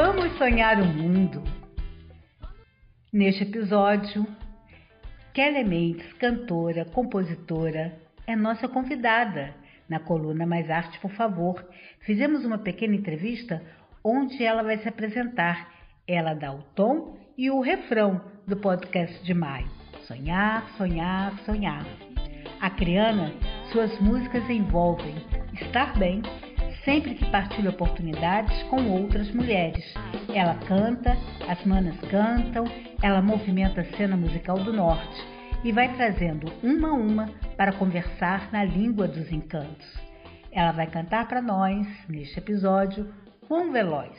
Vamos sonhar o mundo. Neste episódio, Kelly Mendes, cantora, compositora, é nossa convidada na coluna Mais Arte, por favor. Fizemos uma pequena entrevista onde ela vai se apresentar. Ela dá o tom e o refrão do podcast de maio. Sonhar, sonhar, sonhar. A Criana, suas músicas envolvem estar bem sempre que partilha oportunidades com outras mulheres. Ela canta, as manas cantam, ela movimenta a cena musical do norte e vai trazendo uma a uma para conversar na língua dos encantos. Ela vai cantar para nós, neste episódio, com Veloz,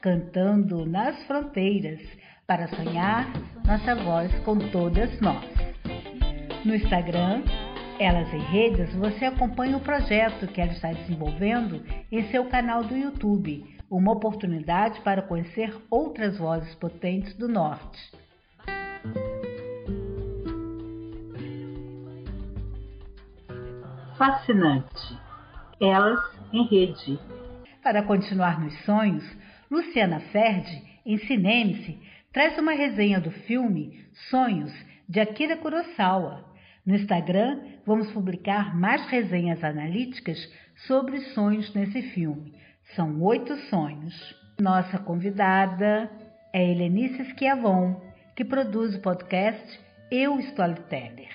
cantando nas fronteiras, para sonhar nossa voz com todas nós. No Instagram, Elas em Redes, você acompanha o projeto que ela está desenvolvendo em seu canal do YouTube, uma oportunidade para conhecer outras vozes potentes do Norte. Fascinante. Elas em Rede. Para continuar nos sonhos, Luciana Ferdi, em Cineme-se, traz uma resenha do filme Sonhos, de Akira Kurosawa. No Instagram, vamos publicar mais resenhas analíticas sobre sonhos nesse filme. São oito sonhos. Nossa convidada é Helenice Schiavon, que produz o podcast Eu Storyteller.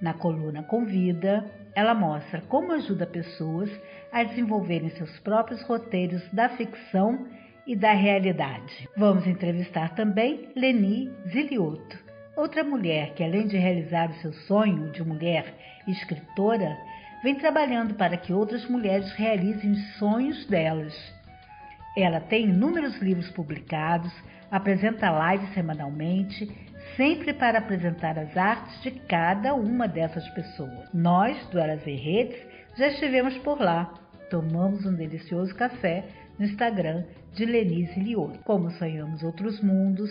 Na coluna Convida, ela mostra como ajuda pessoas a desenvolverem seus próprios roteiros da ficção e da realidade. Vamos entrevistar também Leni Ziliotto, outra mulher que, além de realizar o seu sonho de mulher escritora, vem trabalhando para que outras mulheres realizem os sonhos delas. Ela tem inúmeros livros publicados, apresenta lives semanalmente, sempre para apresentar as artes de cada uma dessas pessoas. Nós, do Elas e Redes, já estivemos por lá, tomamos um delicioso café no Instagram de Lenise Liot. Como sonhamos outros mundos,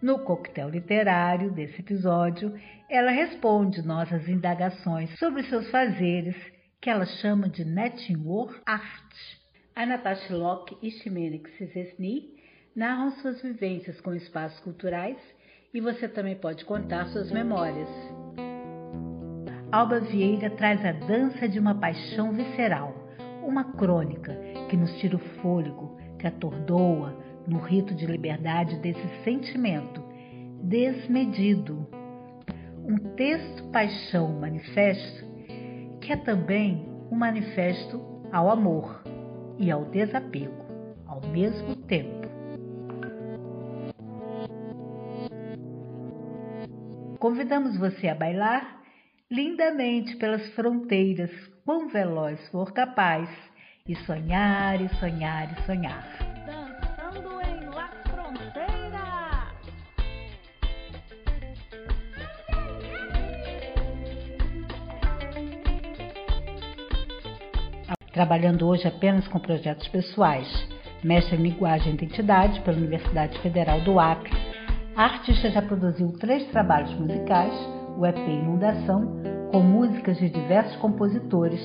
no coquetel literário desse episódio, ela responde nossas indagações sobre seus fazeres, que ela chama de network art. A Natasha Locke e Ximenex Cizesny narram suas vivências com espaços culturais e você também pode contar suas memórias. Alba Vieira traz a dança de uma paixão visceral, uma crônica que nos tira o fôlego, que atordoa no rito de liberdade desse sentimento desmedido. Um texto paixão manifesto que é também um manifesto ao amor e ao desapego ao mesmo tempo. Convidamos você a bailar lindamente pelas fronteiras, quão veloz for capaz e sonhar e sonhar e sonhar. Trabalhando hoje apenas com projetos pessoais, mestre em linguagem e identidade pela Universidade Federal do Acre, a artista já produziu três trabalhos musicais, o EP Inundação, com músicas de diversos compositores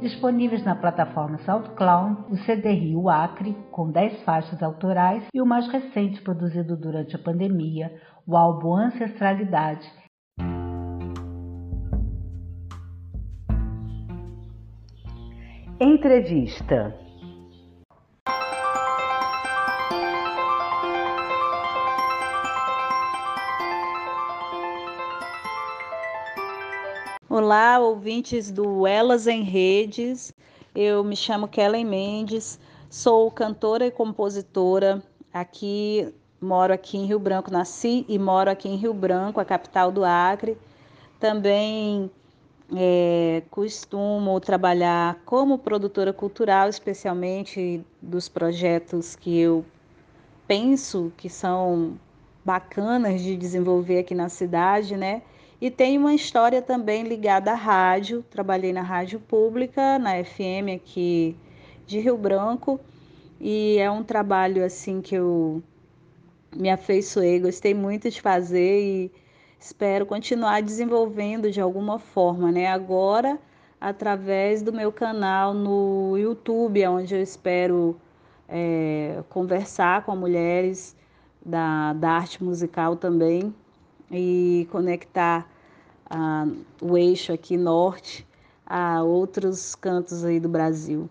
disponíveis na plataforma SoundCloud, o CD Rio Acre, com 10 faixas autorais, e o mais recente, produzido durante a pandemia, o álbum Ancestralidade. Entrevista. Olá, ouvintes do Elas em Redes. Eu me chamo Kellen Mendes, sou cantora e compositora. Aqui moro aqui em Rio Branco, nasci e moro aqui em Rio Branco, a capital do Acre. Também é, costumo trabalhar como produtora cultural, especialmente dos projetos que eu penso que são bacanas de desenvolver aqui na cidade, né? E tem uma história também ligada à rádio. Trabalhei na rádio pública, na FM aqui de Rio Branco. E é um trabalho assim que eu me afeiçoei, gostei muito de fazer e espero continuar desenvolvendo de alguma forma, né? Agora, através do meu canal no YouTube, onde eu espero é, conversar com mulheres da, da arte musical também e conectar ah, o eixo aqui norte a outros cantos aí do Brasil.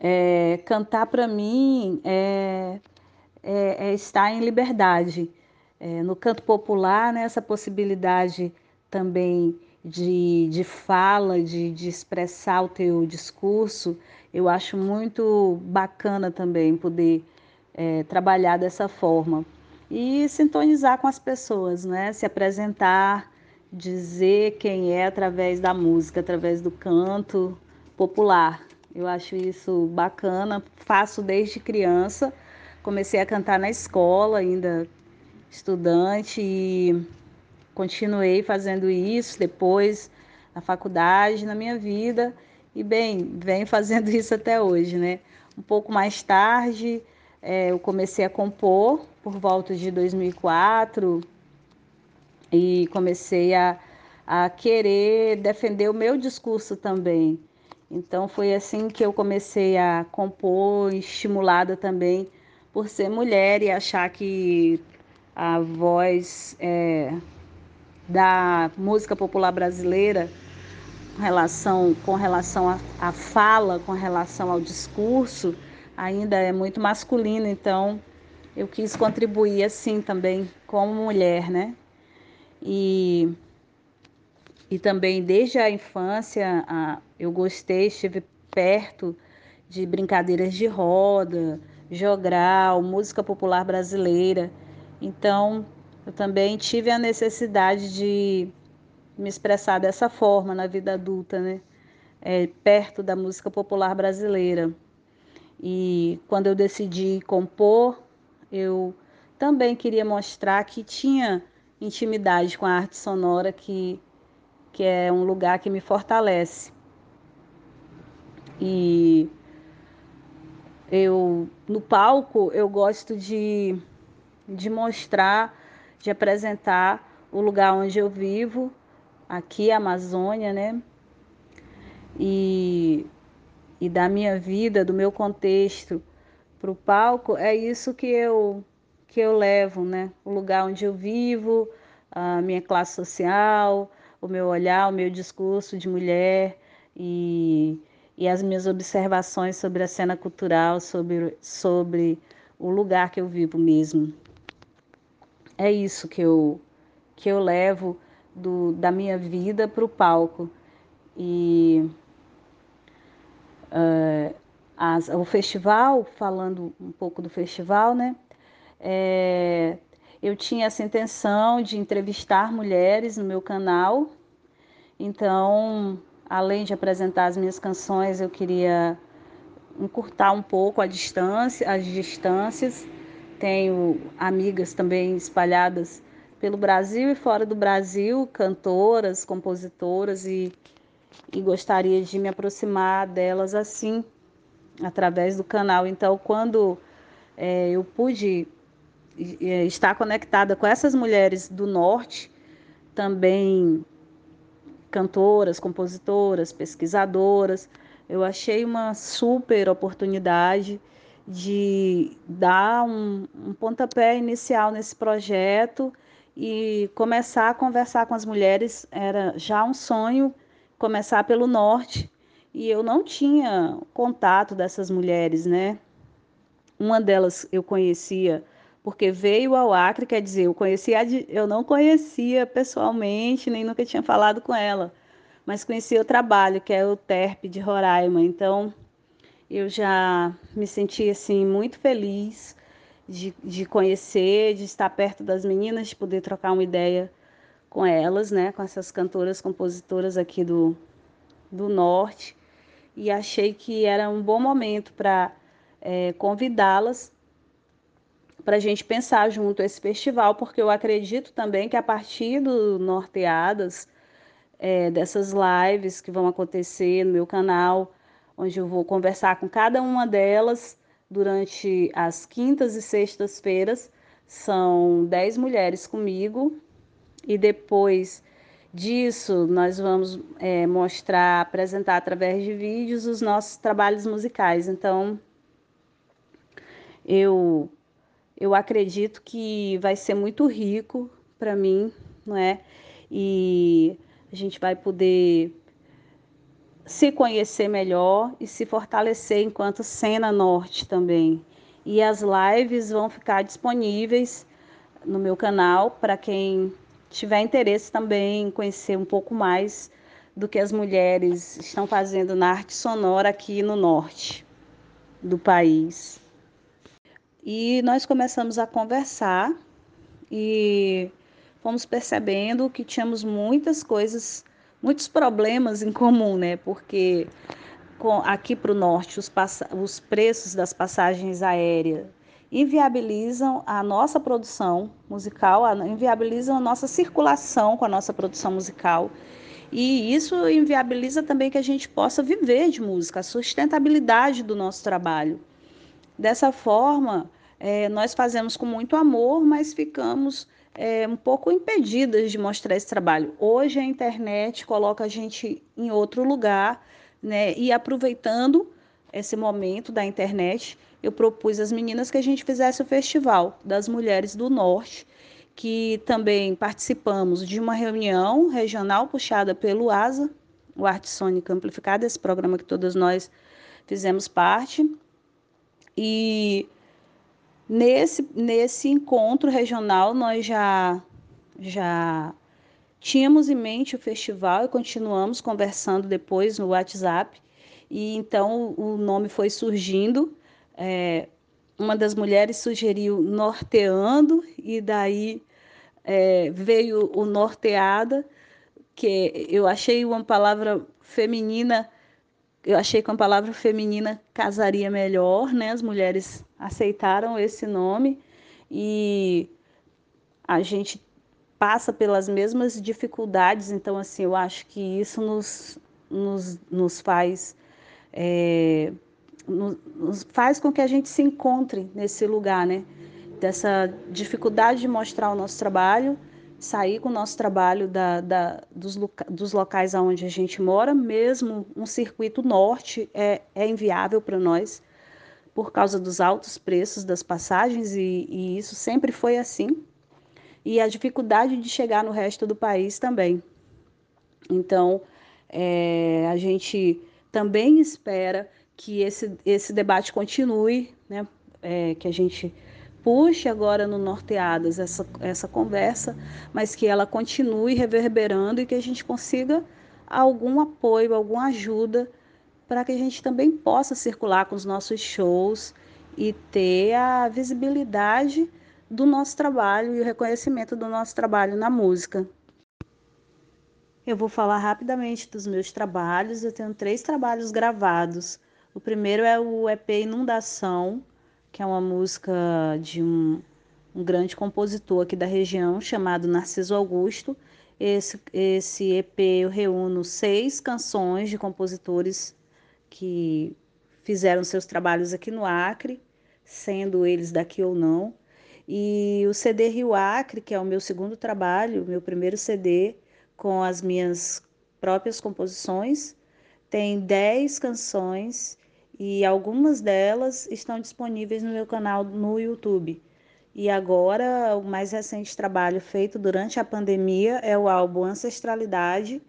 É, cantar para mim é, é, é, estar em liberdade. É, no canto popular, né, essa possibilidade também de, de fala, de, de expressar o teu discurso, eu acho muito bacana também poder é, trabalhar dessa forma e sintonizar com as pessoas, né? Se apresentar, dizer quem é através da música, através do canto popular. Eu acho isso bacana, faço desde criança. Comecei a cantar na escola, ainda estudante, e continuei fazendo isso depois na faculdade, na minha vida, e bem, venho fazendo isso até hoje, né? Um pouco mais tarde, é, eu comecei a compor por volta de 2004 e comecei a, a querer defender o meu discurso também. Então foi assim que eu comecei a compor, estimulada também por ser mulher e achar que a voz é, da música popular brasileira relação, com relação à fala, com relação ao discurso, ainda é muito masculino, então eu quis contribuir assim também como mulher, né? E, e também desde a infância a, eu gostei, estive perto de brincadeiras de roda, jogral, música popular brasileira. Então, eu também tive a necessidade de me expressar dessa forma na vida adulta, né? É, perto da música popular brasileira. E quando eu decidi compor, eu também queria mostrar que tinha intimidade com a arte sonora, que, que é um lugar que me fortalece. E eu no palco eu gosto de, de mostrar, de apresentar o lugar onde eu vivo, aqui a Amazônia, né? E, e da minha vida, do meu contexto para o palco, é isso que eu que eu levo, né? O lugar onde eu vivo, a minha classe social, o meu olhar, o meu discurso de mulher e, e as minhas observações sobre a cena cultural, sobre, sobre o lugar que eu vivo mesmo. É isso que eu, que eu levo do, da minha vida para o palco. E uh, as, o festival, falando um pouco do festival, né? É, eu tinha essa intenção de entrevistar mulheres no meu canal. Então, além de apresentar as minhas canções, eu queria encurtar um pouco a distância, as distâncias. Tenho amigas também espalhadas pelo Brasil e fora do Brasil, cantoras, compositoras e, e gostaria de me aproximar delas assim através do canal. Então, quando é, eu pude é, estar conectada com essas mulheres do norte, também cantoras, compositoras, pesquisadoras, eu achei uma super oportunidade de dar um, um pontapé inicial nesse projeto e começar a conversar com as mulheres. Era já um sonho começar pelo norte, e eu não tinha contato dessas mulheres, né? Uma delas eu conhecia porque veio ao Acre, quer dizer, eu conhecia, eu não conhecia pessoalmente, nem nunca tinha falado com ela, mas conhecia o trabalho, que é o TERP de Roraima. Então, eu já me senti assim muito feliz de, de conhecer, de estar perto das meninas, de poder trocar uma ideia com elas, né, com essas cantoras, compositoras aqui do, do norte. E achei que era um bom momento para é, convidá-las para a gente pensar junto esse festival, porque eu acredito também que a partir do Norteadas, é, dessas lives que vão acontecer no meu canal, onde eu vou conversar com cada uma delas durante as quintas e sextas-feiras, são dez mulheres comigo, e depois disso, nós vamos é, mostrar, apresentar através de vídeos os nossos trabalhos musicais. Então, eu, eu acredito que vai ser muito rico para mim, não é? E a gente vai poder se conhecer melhor e se fortalecer enquanto cena norte também. E as lives vão ficar disponíveis no meu canal para quem tiver interesse também em conhecer um pouco mais do que as mulheres estão fazendo na arte sonora aqui no norte do país. E nós começamos a conversar e fomos percebendo que tínhamos muitas coisas, muitos problemas em comum, né? Porque aqui para o norte os, os preços das passagens aéreas inviabilizam a nossa produção musical, inviabilizam a nossa circulação com a nossa produção musical. E isso inviabiliza também que a gente possa viver de música, a sustentabilidade do nosso trabalho. Dessa forma, é, nós fazemos com muito amor, mas ficamos é, um pouco impedidas de mostrar esse trabalho. Hoje a internet coloca a gente em outro lugar, né? E aproveitando esse momento da internet, eu propus às meninas que a gente fizesse o Festival das Mulheres do Norte, que também participamos de uma reunião regional puxada pelo ASA, o Arte Sônica Amplificada, esse programa que todas nós fizemos parte. E nesse, nesse encontro regional nós já, já tínhamos em mente o festival e continuamos conversando depois no WhatsApp. E então o nome foi surgindo é, uma das mulheres sugeriu norteando, e daí é, veio o norteada, que eu achei uma palavra feminina, eu achei que uma palavra feminina casaria melhor, né? As mulheres aceitaram esse nome e a gente passa pelas mesmas dificuldades, então assim, eu acho que isso nos, nos, nos faz é, nos faz com que a gente se encontre nesse lugar, né? Dessa dificuldade de mostrar o nosso trabalho, sair com o nosso trabalho da, da, dos, dos locais onde a gente mora, mesmo um circuito norte é, é inviável para nós por causa dos altos preços das passagens e, e isso sempre foi assim. E a dificuldade de chegar no resto do país também. Então, é, a gente também espera que esse, esse debate continue, né? É, que a gente puxe agora no Norteadas essa, essa conversa, mas que ela continue reverberando e que a gente consiga algum apoio, alguma ajuda para que a gente também possa circular com os nossos shows e ter a visibilidade do nosso trabalho e o reconhecimento do nosso trabalho na música. Eu vou falar rapidamente dos meus trabalhos. Eu tenho três trabalhos gravados o primeiro é o EP Inundação, que é uma música de um, um grande compositor aqui da região chamado Narciso Augusto. Esse, esse EP eu reúno seis canções de compositores que fizeram seus trabalhos aqui no Acre, sendo eles daqui ou não. E o CD Rio Acre, que é o meu segundo trabalho, meu primeiro CD, com as minhas próprias composições, tem dez canções e algumas delas estão disponíveis no meu canal no YouTube. E agora, o mais recente trabalho feito durante a pandemia é o álbum Ancestralidade,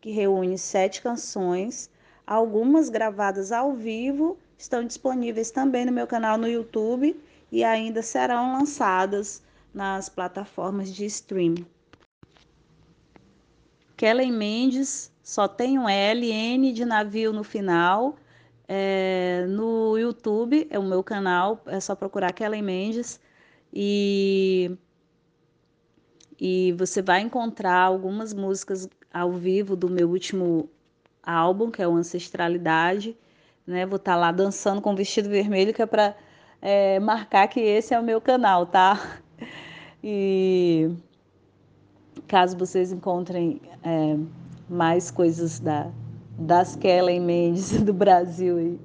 que reúne sete canções, algumas gravadas ao vivo, estão disponíveis também no meu canal no YouTube e ainda serão lançadas nas plataformas de stream. Kellen Mendes só tem um L, N de navio no final é, no YouTube, é o meu canal, é só procurar Kellen Mendes e, e você vai encontrar algumas músicas ao vivo do meu último álbum, que é o Ancestralidade. Né? Vou estar tá lá dançando com vestido vermelho, que é para é, marcar que esse é o meu canal, tá? E caso vocês encontrem é, mais coisas da, das Kellen Mendes do Brasil.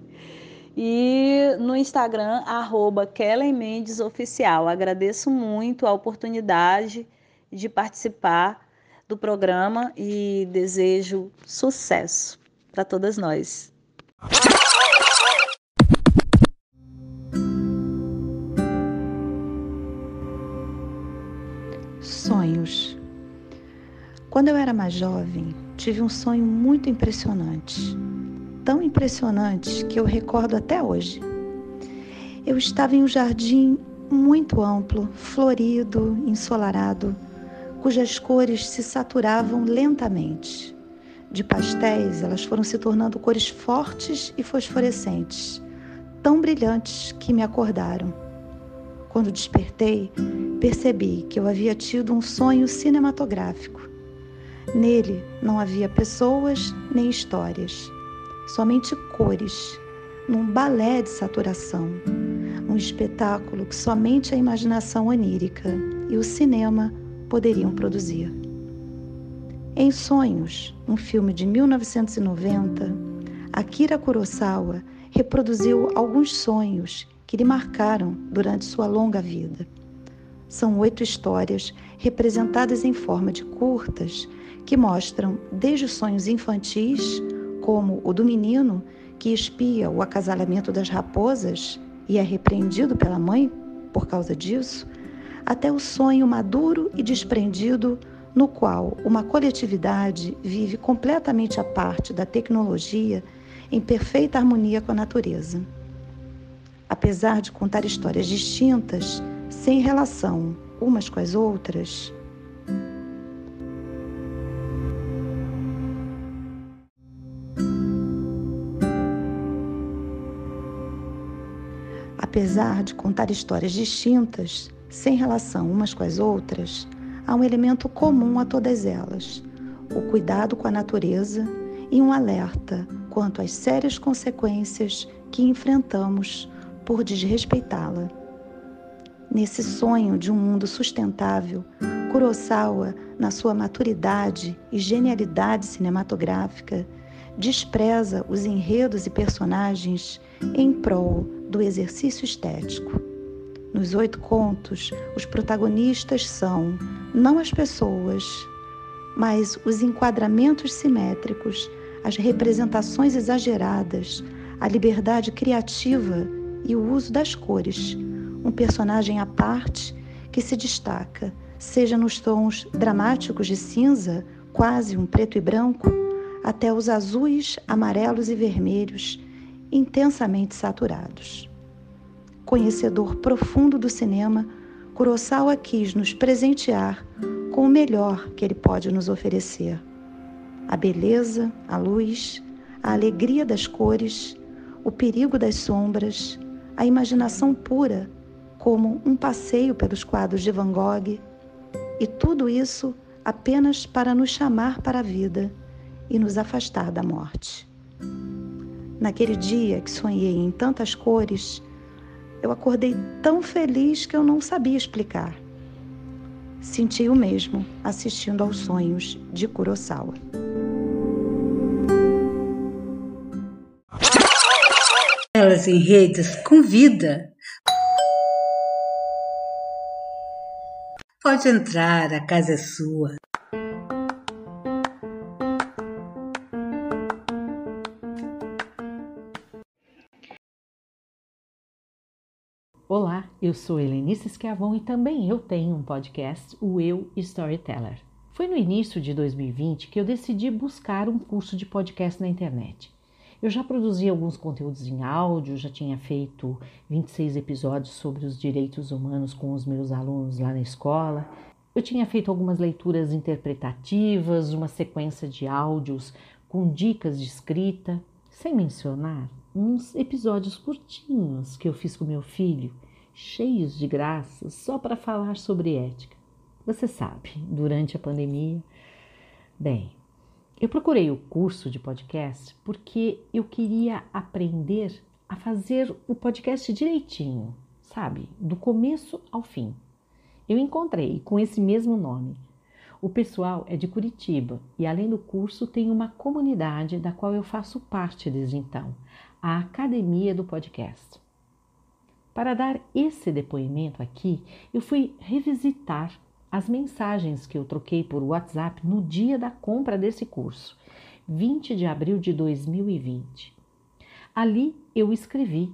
E no Instagram, arroba Kellen Mendes Oficial. Agradeço muito a oportunidade de participar do programa e desejo sucesso para todas nós. Sonhos. Quando eu era mais jovem, tive um sonho muito impressionante. Tão impressionante que eu recordo até hoje. Eu estava em um jardim muito amplo, florido, ensolarado, cujas cores se saturavam lentamente. De pastéis, elas foram se tornando cores fortes e fosforescentes, tão brilhantes que me acordaram. Quando despertei, percebi que eu havia tido um sonho cinematográfico. Nele não havia pessoas nem histórias, somente cores, num balé de saturação, um espetáculo que somente a imaginação onírica e o cinema poderiam produzir. Em Sonhos, um filme de 1990, Akira Kurosawa reproduziu alguns sonhos que lhe marcaram durante sua longa vida. São oito histórias representadas em forma de curtas que mostram desde os sonhos infantis, como o do menino que espia o acasalamento das raposas e é repreendido pela mãe por causa disso, até o sonho maduro e desprendido no qual uma coletividade vive completamente à parte da tecnologia em perfeita harmonia com a natureza. Apesar de contar histórias distintas, sem relação umas com as outras, Apesar de contar histórias distintas, sem relação umas com as outras, há um elemento comum a todas elas: o cuidado com a natureza e um alerta quanto às sérias consequências que enfrentamos por desrespeitá-la. Nesse sonho de um mundo sustentável, Kurosawa, na sua maturidade e genialidade cinematográfica, despreza os enredos e personagens em prol do exercício estético. Nos oito contos, os protagonistas são não as pessoas, mas os enquadramentos simétricos, as representações exageradas, a liberdade criativa e o uso das cores. Um personagem à parte que se destaca, seja nos tons dramáticos de cinza, quase um preto e branco, até os azuis, amarelos e vermelhos intensamente saturados. Conhecedor profundo do cinema, Kurosawa quis nos presentear com o melhor que ele pode nos oferecer: a beleza, a luz, a alegria das cores, o perigo das sombras, a imaginação pura, como um passeio pelos quadros de Van Gogh, e tudo isso apenas para nos chamar para a vida e nos afastar da morte. Naquele dia que sonhei em tantas cores, eu acordei tão feliz que eu não sabia explicar. Senti o mesmo assistindo aos sonhos de Kurosawa. Elas em redes com vida. Pode entrar, a casa é sua. Eu sou Helenice Schiavon e também eu tenho um podcast, o Eu Storyteller. Foi no início de 2020 que eu decidi buscar um curso de podcast na internet. Eu já produzi alguns conteúdos em áudio, já tinha feito 26 episódios sobre os direitos humanos com os meus alunos lá na escola. Eu tinha feito algumas leituras interpretativas, uma sequência de áudios com dicas de escrita, sem mencionar uns episódios curtinhos que eu fiz com meu filho, cheios de graça, só para falar sobre ética. Você sabe, durante a pandemia. Bem, eu procurei o curso de podcast porque eu queria aprender a fazer o podcast direitinho, sabe? Do começo ao fim. Eu encontrei com esse mesmo nome. O pessoal é de Curitiba e, além do curso, tem uma comunidade da qual eu faço parte desde então a Academia do Podcast. Para dar esse depoimento aqui, eu fui revisitar as mensagens que eu troquei por WhatsApp no dia da compra desse curso, 20 de abril de 2020. Ali eu escrevi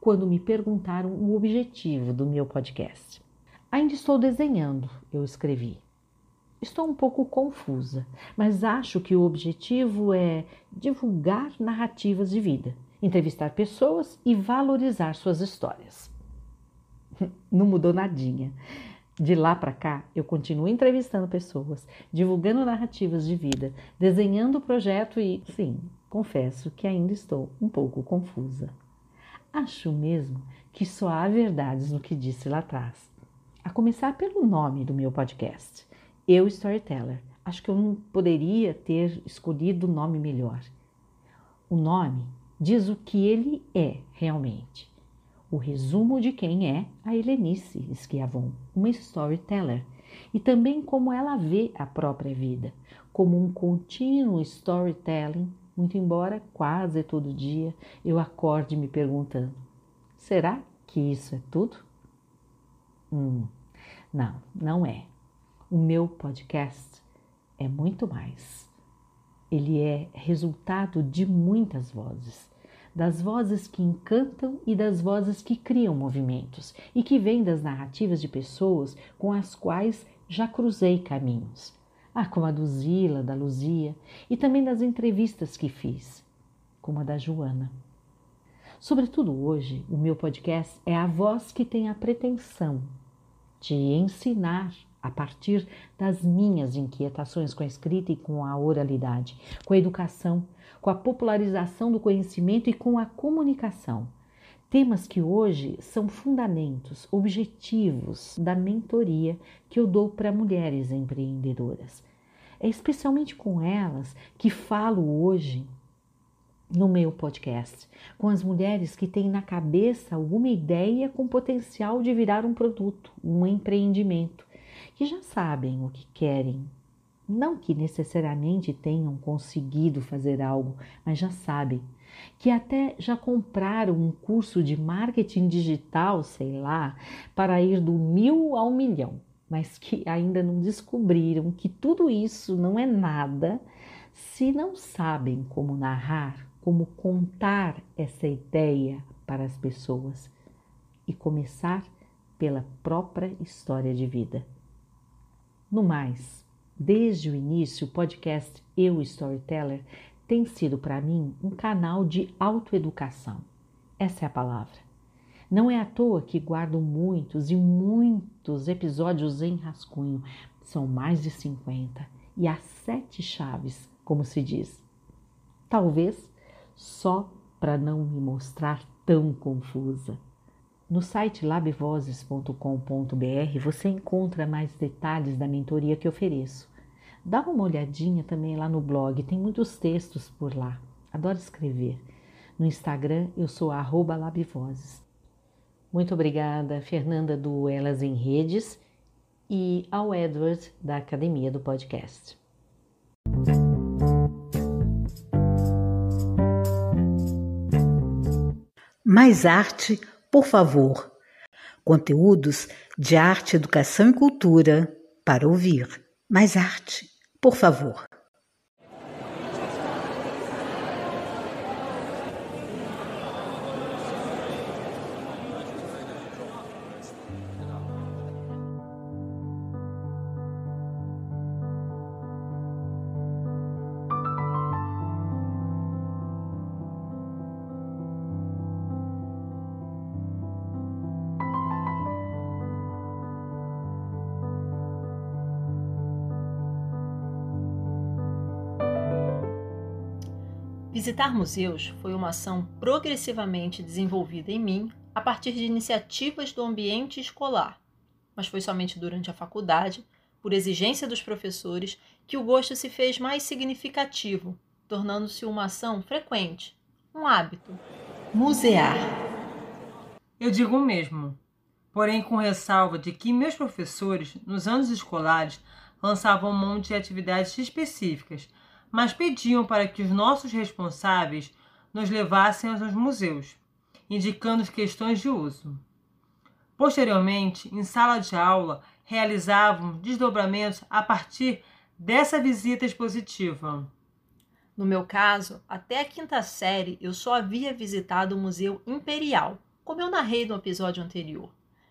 quando me perguntaram o objetivo do meu podcast. Ainda estou desenhando, eu escrevi. Estou um pouco confusa, mas acho que o objetivo é divulgar narrativas de vida, entrevistar pessoas e valorizar suas histórias. Não mudou nadinha. De lá para cá, eu continuo entrevistando pessoas, divulgando narrativas de vida, desenhando o projeto e, sim, confesso que ainda estou um pouco confusa. Acho mesmo que só há verdades no que disse lá atrás. A começar pelo nome do meu podcast, Eu Storyteller. Acho que eu não poderia ter escolhido o nome melhor. O nome diz o que ele é realmente o resumo de quem é a Helenice Schiavon, uma storyteller, e também como ela vê a própria vida, como um contínuo storytelling, muito embora quase todo dia eu acorde me perguntando: será que isso é tudo? Hum, não, não é. O meu podcast é muito mais. Ele é resultado de muitas vozes das vozes que encantam e das vozes que criam movimentos e que vêm das narrativas de pessoas com as quais já cruzei caminhos. Ah, como a do Zila, da Luzia e também das entrevistas que fiz, como a da Joana. Sobretudo hoje, o meu podcast é a voz que tem a pretensão de ensinar a partir das minhas inquietações com a escrita e com a oralidade, com a educação, com a popularização do conhecimento e com a comunicação. Temas que hoje são fundamentos, objetivos da mentoria que eu dou para mulheres empreendedoras. É especialmente com elas que falo hoje no meu podcast, com as mulheres que têm na cabeça alguma ideia com potencial de virar um produto, um empreendimento que já sabem o que querem. Não que necessariamente tenham conseguido fazer algo, mas já sabem. Que até já compraram um curso de marketing digital, sei lá, para ir do mil ao milhão, mas que ainda não descobriram que tudo isso não é nada se não sabem como narrar, como contar essa ideia para as pessoas e começar pela própria história de vida. No mais, desde o início, o podcast Eu Storyteller tem sido para mim um canal de autoeducação. Essa é a palavra. Não é à toa que guardo muitos e muitos episódios em rascunho. São mais de 50 e há sete chaves, como se diz. Talvez só para não me mostrar tão confusa. No site labvozes.com.br você encontra mais detalhes da mentoria que ofereço. Dá uma olhadinha também lá no blog, tem muitos textos por lá. Adoro escrever. No Instagram eu sou labvozes. Muito obrigada, Fernanda do Elas em Redes e ao Edward da Academia do Podcast. Mais arte por favor, conteúdos de arte, educação e cultura para ouvir. Mais arte, por favor. Visitar museus foi uma ação progressivamente desenvolvida em mim a partir de iniciativas do ambiente escolar, mas foi somente durante a faculdade, por exigência dos professores, que o gosto se fez mais significativo, tornando-se uma ação frequente, um hábito. Musear. Eu digo o mesmo, porém com ressalva de que meus professores, nos anos escolares, lançavam um monte de atividades específicas mas pediam para que os nossos responsáveis nos levassem aos museus, indicando as questões de uso. Posteriormente, em sala de aula, realizavam desdobramentos a partir dessa visita expositiva. No meu caso, até a quinta série eu só havia visitado o Museu Imperial, como eu narrei no episódio anterior.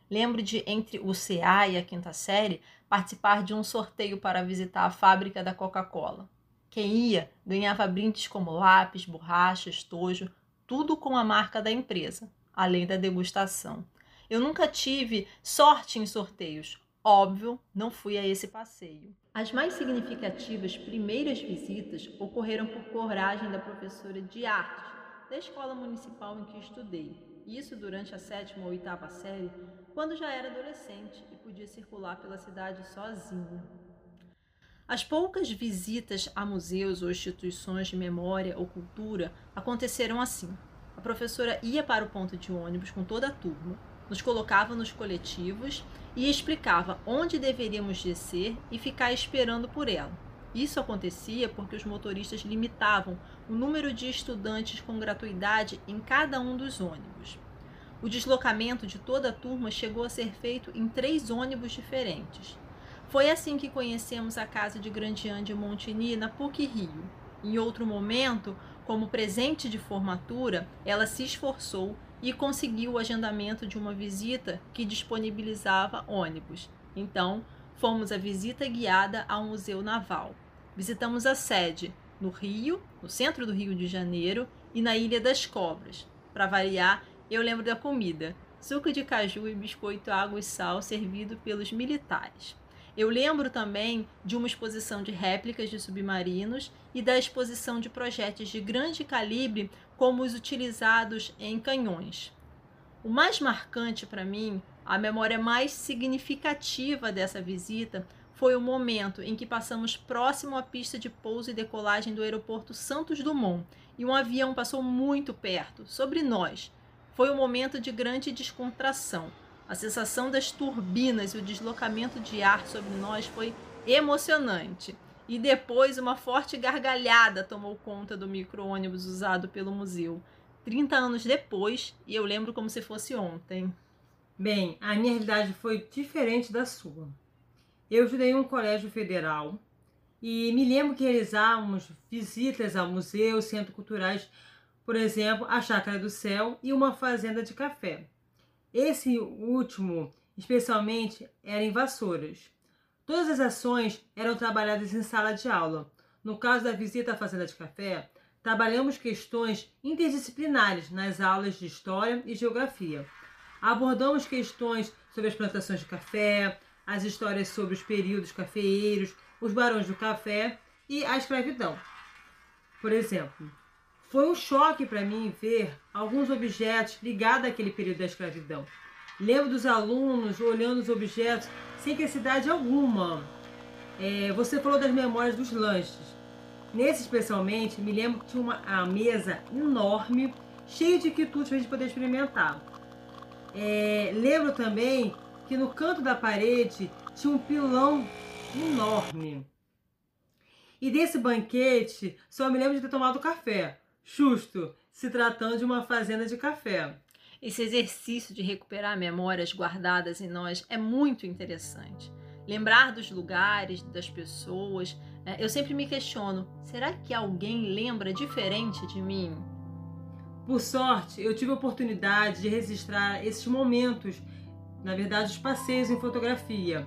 Lembro de, entre o CA e a quinta série, participar de um sorteio para visitar a fábrica da Coca-Cola. Quem ia ganhava brindes como lápis, borracha, estojo, tudo com a marca da empresa, além da degustação. Eu nunca tive sorte em sorteios. Óbvio, não fui a esse passeio. As mais significativas primeiras visitas ocorreram por coragem da professora de arte da escola municipal em que estudei. Isso durante a sétima ou oitava série, quando já era adolescente e podia circular pela cidade sozinha. As poucas visitas a museus ou instituições de memória ou cultura aconteceram assim. A professora ia para o ponto de ônibus com toda a turma, nos colocava nos coletivos e explicava onde deveríamos descer e ficar esperando por ela. Isso acontecia porque os motoristas limitavam o número de estudantes com gratuidade em cada um dos ônibus. O deslocamento de toda a turma chegou a ser feito em três ônibus diferentes. Foi assim que conhecemos a casa de Grandian de Montigny na PUC Rio. Em outro momento, como presente de formatura, ela se esforçou e conseguiu o agendamento de uma visita que disponibilizava ônibus. Então, fomos à visita guiada ao Museu Naval. Visitamos a sede no Rio, no centro do Rio de Janeiro e na Ilha das Cobras. Para variar, eu lembro da comida: suco de caju e biscoito água e sal servido pelos militares. Eu lembro também de uma exposição de réplicas de submarinos e da exposição de projéteis de grande calibre, como os utilizados em canhões. O mais marcante para mim, a memória mais significativa dessa visita, foi o momento em que passamos próximo à pista de pouso e decolagem do aeroporto Santos Dumont e um avião passou muito perto, sobre nós. Foi um momento de grande descontração a sensação das turbinas e o deslocamento de ar sobre nós foi emocionante. E depois uma forte gargalhada tomou conta do micro-ônibus usado pelo museu. 30 anos depois, e eu lembro como se fosse ontem. Bem, a minha realidade foi diferente da sua. Eu estudei um colégio federal e me lembro que realizávamos visitas a museus, centros culturais, por exemplo, a Chácara do Céu e uma fazenda de café. Esse último, especialmente, era em Vassouras. Todas as ações eram trabalhadas em sala de aula. No caso da visita à fazenda de café, trabalhamos questões interdisciplinares nas aulas de História e Geografia. Abordamos questões sobre as plantações de café, as histórias sobre os períodos cafeeiros, os barões do café e a escravidão. Por exemplo, foi um choque para mim ver alguns objetos ligados àquele período da escravidão. Lembro dos alunos olhando os objetos sem necessidade alguma. É, você falou das memórias dos lanches. Nesse especialmente, me lembro que tinha uma mesa enorme, cheia de quitutes para a gente poder experimentar. É, lembro também que no canto da parede tinha um pilão enorme. E desse banquete, só me lembro de ter tomado café. Justo, se tratando de uma fazenda de café. Esse exercício de recuperar memórias guardadas em nós é muito interessante. Lembrar dos lugares, das pessoas. Né? Eu sempre me questiono: será que alguém lembra diferente de mim? Por sorte, eu tive a oportunidade de registrar esses momentos, na verdade, os passeios em fotografia.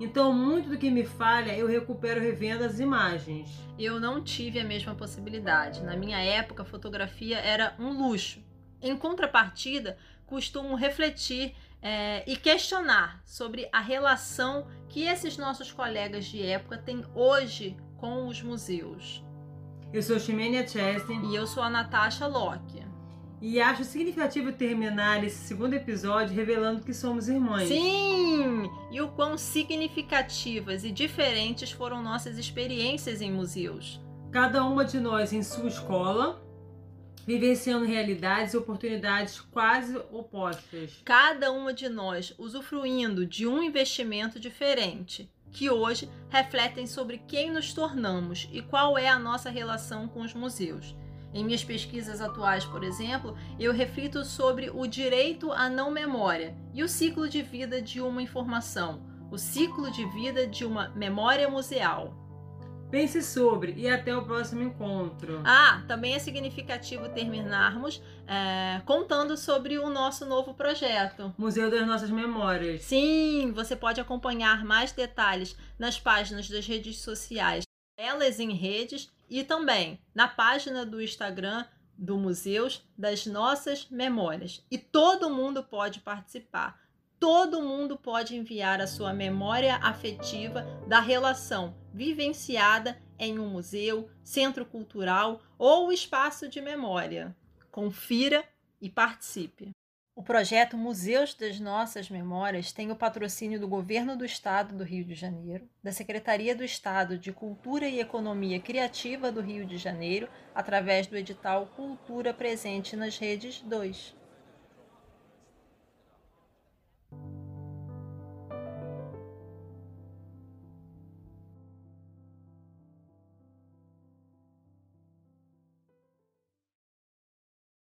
Então, muito do que me falha eu recupero revendo as imagens. Eu não tive a mesma possibilidade. Na minha época, a fotografia era um luxo. Em contrapartida, costumo refletir é, e questionar sobre a relação que esses nossos colegas de época têm hoje com os museus. Eu sou Ximenia Chesney. E eu sou a Natasha Locke. E acho significativo terminar esse segundo episódio revelando que somos irmãs. Sim! E o quão significativas e diferentes foram nossas experiências em museus. Cada uma de nós em sua escola, vivenciando realidades e oportunidades quase opostas. Cada uma de nós usufruindo de um investimento diferente, que hoje refletem sobre quem nos tornamos e qual é a nossa relação com os museus. Em minhas pesquisas atuais, por exemplo, eu reflito sobre o direito à não memória e o ciclo de vida de uma informação, o ciclo de vida de uma memória museal. Pense sobre e até o próximo encontro. Ah, também é significativo terminarmos é, contando sobre o nosso novo projeto. Museu das Nossas Memórias. Sim, você pode acompanhar mais detalhes nas páginas das redes sociais Elas em Redes e também na página do Instagram do Museus das Nossas Memórias. E todo mundo pode participar todo mundo pode enviar a sua memória afetiva da relação vivenciada em um museu, centro cultural ou espaço de memória. Confira e participe. O projeto Museus das Nossas Memórias tem o patrocínio do Governo do Estado do Rio de Janeiro, da Secretaria do Estado de Cultura e Economia Criativa do Rio de Janeiro, através do edital Cultura Presente nas Redes 2.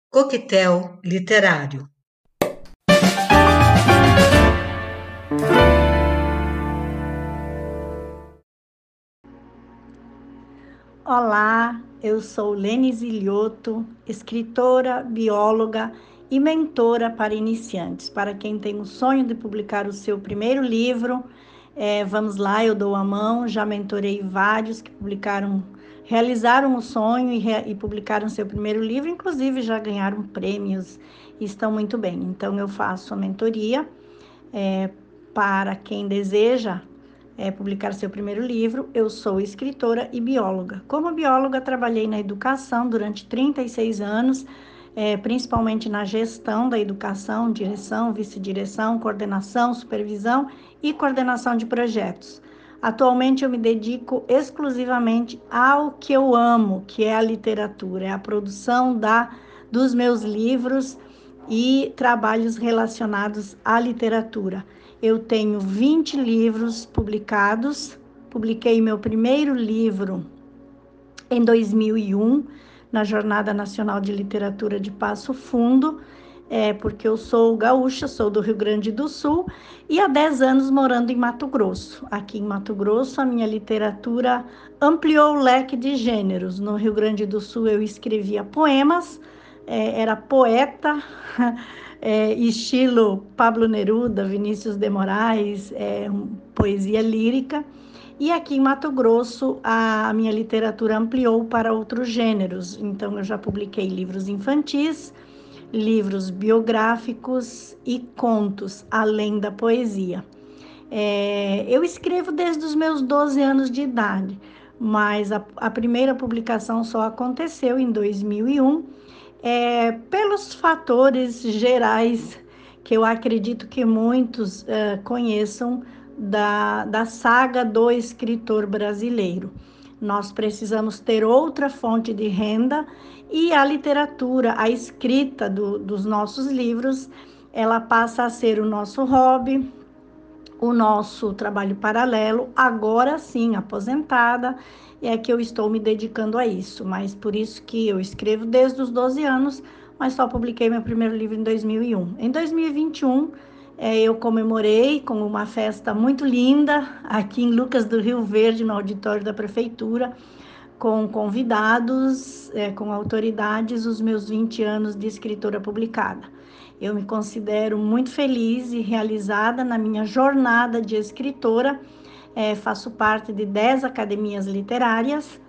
Coquetel Literário Olá, eu sou Lene Zilhoto, escritora, bióloga e mentora para iniciantes. Para quem tem o sonho de publicar o seu primeiro livro, é, vamos lá, eu dou a mão. Já mentorei vários que publicaram realizaram o sonho e, re, e publicaram seu primeiro livro, inclusive já ganharam prêmios e estão muito bem. Então, eu faço a mentoria é, para quem deseja é, publicar seu primeiro livro. Eu sou escritora e bióloga. Como bióloga, trabalhei na educação durante 36 anos, é, principalmente na gestão da educação, direção, vice-direção, coordenação, supervisão e coordenação de projetos. Atualmente eu me dedico exclusivamente ao que eu amo, que é a literatura, é a produção da dos meus livros e trabalhos relacionados à literatura. Eu tenho 20 livros publicados. Publiquei meu primeiro livro em 2001 na Jornada Nacional de Literatura de Passo Fundo é, porque eu sou gaúcha, sou do Rio Grande do Sul e há 10 anos morando em Mato Grosso. Aqui em Mato Grosso, a minha literatura ampliou o leque de gêneros. No Rio Grande do Sul, eu escrevia poemas, é, era poeta, é, estilo Pablo Neruda, Vinícius de Moraes, é, poesia lírica. E aqui em Mato Grosso, a minha literatura ampliou para outros gêneros. Então, eu já publiquei livros infantis, livros biográficos e contos, além da poesia. É, eu escrevo desde os meus 12 anos de idade, mas a, a primeira publicação só aconteceu em 2001, é, pelos fatores gerais que eu acredito que muitos é, conheçam da, da saga do escritor brasileiro. Nós precisamos ter outra fonte de renda e a literatura, a escrita do, dos nossos livros, ela passa a ser o nosso hobby, o nosso trabalho paralelo, agora sim, aposentada, é que eu estou me dedicando a isso, mas por isso que eu escrevo desde os 12 anos, mas só publiquei meu primeiro livro em 2001. Em 2021, é, eu comemorei com uma festa muito linda aqui em Lucas do Rio Verde, no auditório da prefeitura, com convidados, é, com autoridades, os meus 20 anos de escritora publicada. Eu me considero muito feliz e realizada na minha jornada de escritora. É, faço parte de 10 academias literárias,